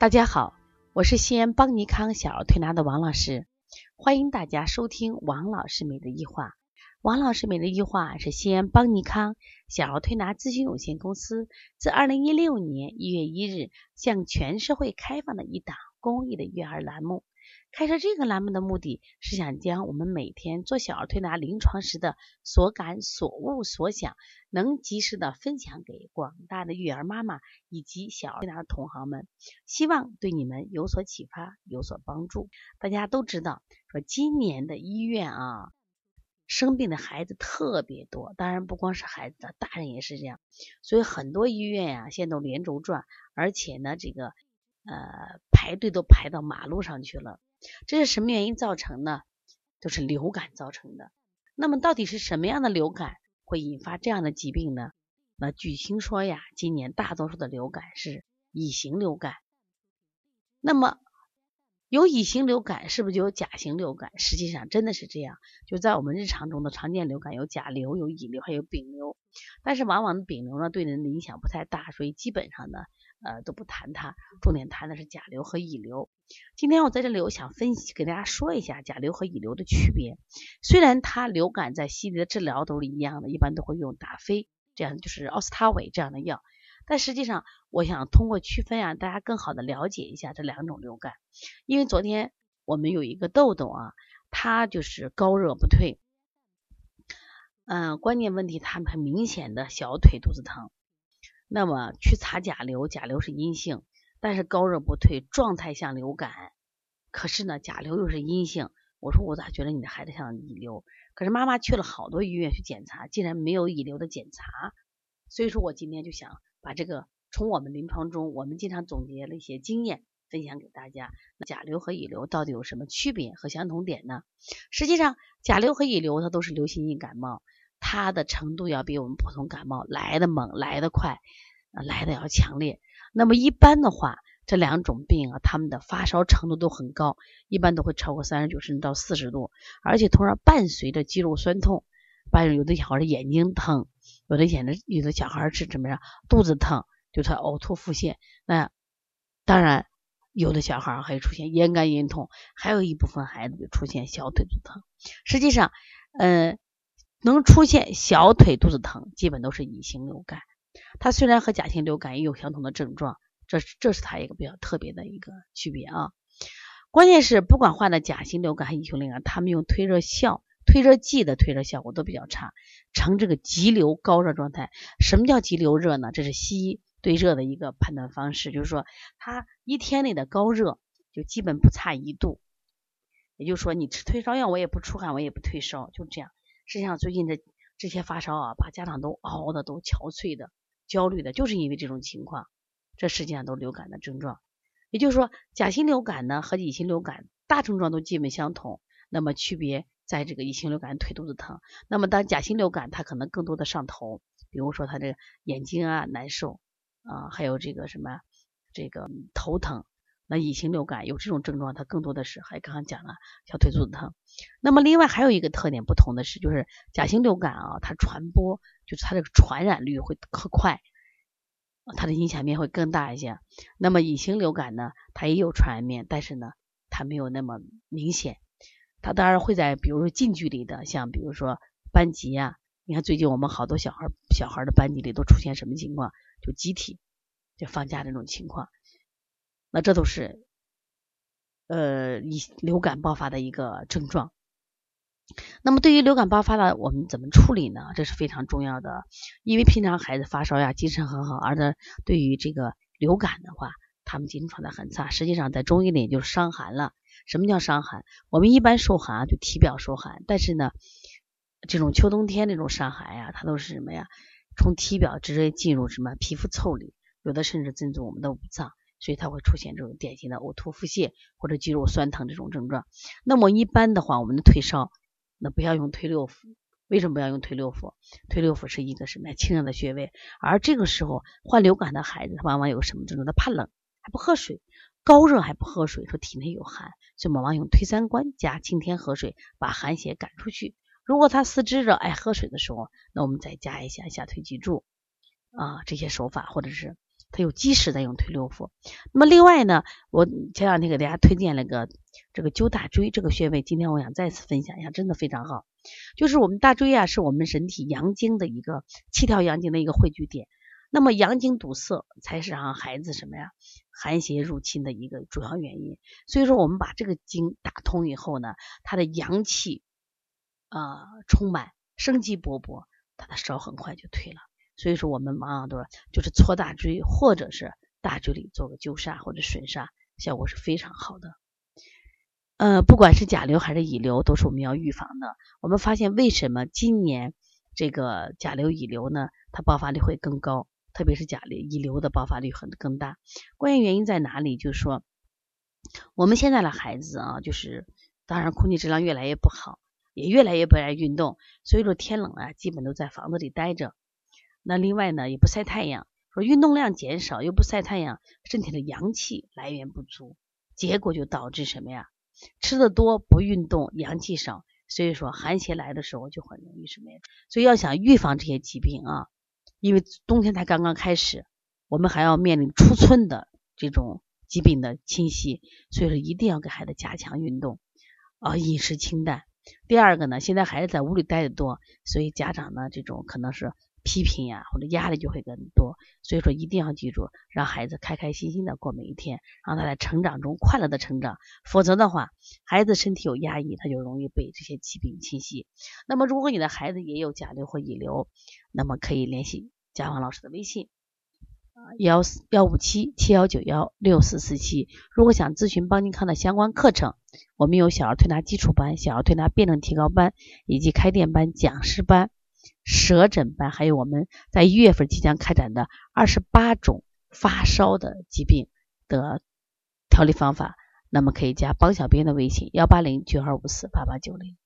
大家好，我是西安邦尼康小儿推拿的王老师，欢迎大家收听王老师美的一话。王老师美的一话是西安邦尼康小儿推拿咨询有限公司自二零一六年一月一日向全社会开放的一档公益的育儿栏目。开设这个栏目的目的是想将我们每天做小儿推拿临床时的所感、所悟、所想，能及时的分享给广大的育儿妈妈以及小儿推拿的同行们，希望对你们有所启发、有所帮助。大家都知道，说今年的医院啊，生病的孩子特别多，当然不光是孩子，大人也是这样。所以很多医院呀，现在都连轴转，而且呢，这个呃排队都排到马路上去了。这是什么原因造成的？都是流感造成的。那么到底是什么样的流感会引发这样的疾病呢？那据听说呀，今年大多数的流感是乙型流感。那么有乙型流感，是不是就有甲型流感？实际上真的是这样。就在我们日常中的常见流感有甲流、有乙流，还有丙流。但是往往丙流呢，对人的影响不太大，所以基本上呢。呃，都不谈它，重点谈的是甲流和乙流。今天我在这里，我想分析给大家说一下甲流和乙流的区别。虽然它流感在西医的治疗都是一样的，一般都会用达菲这样就是奥司他韦这样的药，但实际上我想通过区分啊，大家更好的了解一下这两种流感。因为昨天我们有一个豆豆啊，他就是高热不退，嗯，关键问题他很明显的小腿肚子疼。那么去查甲流，甲流是阴性，但是高热不退，状态像流感。可是呢，甲流又是阴性。我说我咋觉得你的孩子像乙流？可是妈妈去了好多医院去检查，竟然没有乙流的检查。所以说我今天就想把这个从我们临床中我们经常总结了一些经验分享给大家。甲流和乙流到底有什么区别和相同点呢？实际上，甲流和乙流它都是流行性感冒。它的程度要比我们普通感冒来的猛，来的快，来的要强烈。那么一般的话，这两种病啊，他们的发烧程度都很高，一般都会超过三十九甚至到四十度，而且通常伴随着肌肉酸痛。伴有的小孩的眼睛疼，有的眼的有的小孩是怎么样，肚子疼，就他呕吐腹泻。那当然，有的小孩还出现咽干咽痛，还有一部分孩子就出现小腿肚疼。实际上，嗯。能出现小腿肚子疼，基本都是乙型流感。它虽然和甲型流感也有相同的症状，这是这是它一个比较特别的一个区别啊。关键是不管患的甲型流感还是乙型流感，他们用退热效、退热剂的退热效果都比较差，呈这个急流高热状态。什么叫急流热呢？这是西医对热的一个判断方式，就是说它一天内的高热就基本不差一度，也就是说你吃退烧药我也不出汗，我也不退烧，就这样。实际上，最近的这些发烧啊，把家长都熬的都憔悴的、焦虑的，就是因为这种情况。这实际上都流感的症状。也就是说，甲型流感呢和乙型流感大症状都基本相同，那么区别在这个乙型流感腿肚子疼。那么当甲型流感，它可能更多的上头，比如说他这个眼睛啊难受啊，还有这个什么这个头疼。那乙型流感有这种症状，它更多的是还刚刚讲了小腿肚子疼。那么另外还有一个特点不同的是，就是甲型流感啊，它传播就是它这个传染率会特快，它的影响面会更大一些。那么乙型流感呢，它也有传染面，但是呢，它没有那么明显。它当然会在比如说近距离的，像比如说班级呀，你看最近我们好多小孩小孩的班级里都出现什么情况？就集体就放假这种情况。那这都是呃以流感爆发的一个症状。那么对于流感爆发了，我们怎么处理呢？这是非常重要的。因为平常孩子发烧呀，精神很好，而呢对于这个流感的话，他们精神状态很差。实际上在中医里就是伤寒了。什么叫伤寒？我们一般受寒啊，就体表受寒。但是呢，这种秋冬天这种伤寒呀，它都是什么呀？从体表直接进入什么皮肤腠理，有的甚至进入我们的五脏。所以它会出现这种典型的呕吐、腹泻或者肌肉酸疼这种症状。那么一般的话，我们的退烧，那不要用退六腑。为什么不要用退六腑？退六腑是一个什么呀？清热的穴位。而这个时候患流感的孩子，他往往有什么症状？他怕冷，还不喝水，高热还不喝水，说体内有寒，所以往往用推三关加清天河水，把寒邪赶出去。如果他四肢热爱喝水的时候，那我们再加一下下推脊柱啊这些手法，或者是。它有积食在用推六腑。那么另外呢，我前两天给大家推荐了个这个灸大椎这个穴位，今天我想再次分享一下，真的非常好。就是我们大椎啊，是我们人体阳经的一个七条阳经的一个汇聚点。那么阳经堵塞才是让孩子什么呀寒邪入侵的一个主要原因。所以说，我们把这个经打通以后呢，他的阳气啊充满，生机勃勃，他的烧很快就退了。所以说，我们往往都是就是搓大椎，或者是大椎里做个灸痧或者吮痧，效果是非常好的。呃，不管是甲流还是乙流，都是我们要预防的。我们发现，为什么今年这个甲流、乙流呢？它爆发率会更高，特别是甲流、乙流的爆发率很更大。关键原因在哪里？就是说，我们现在的孩子啊，就是当然空气质量越来越不好，也越来越不爱运动，所以说天冷啊，基本都在房子里待着。那另外呢，也不晒太阳，说运动量减少又不晒太阳，身体的阳气来源不足，结果就导致什么呀？吃的多不运动，阳气少，所以说寒邪来的时候就很容易什么呀？所以要想预防这些疾病啊，因为冬天才刚刚开始，我们还要面临初春的这种疾病的侵袭，所以说一定要给孩子加强运动啊，饮食清淡。第二个呢，现在孩子在屋里待的多，所以家长呢这种可能是。批评呀，或者压力就会更多，所以说一定要记住，让孩子开开心心的过每一天，让他在成长中快乐的成长。否则的话，孩子身体有压抑，他就容易被这些疾病侵袭。那么，如果你的孩子也有甲流或乙流，那么可以联系贾王老师的微信幺四幺五七七幺九幺六四四七。如果想咨询邦尼康的相关课程，我们有小儿推拿基础班、小儿推拿辩证提高班以及开店班、讲师班。舌诊班，还有我们在一月份即将开展的二十八种发烧的疾病的调理方法，那么可以加帮小编的微信幺八零九二五四八八九零。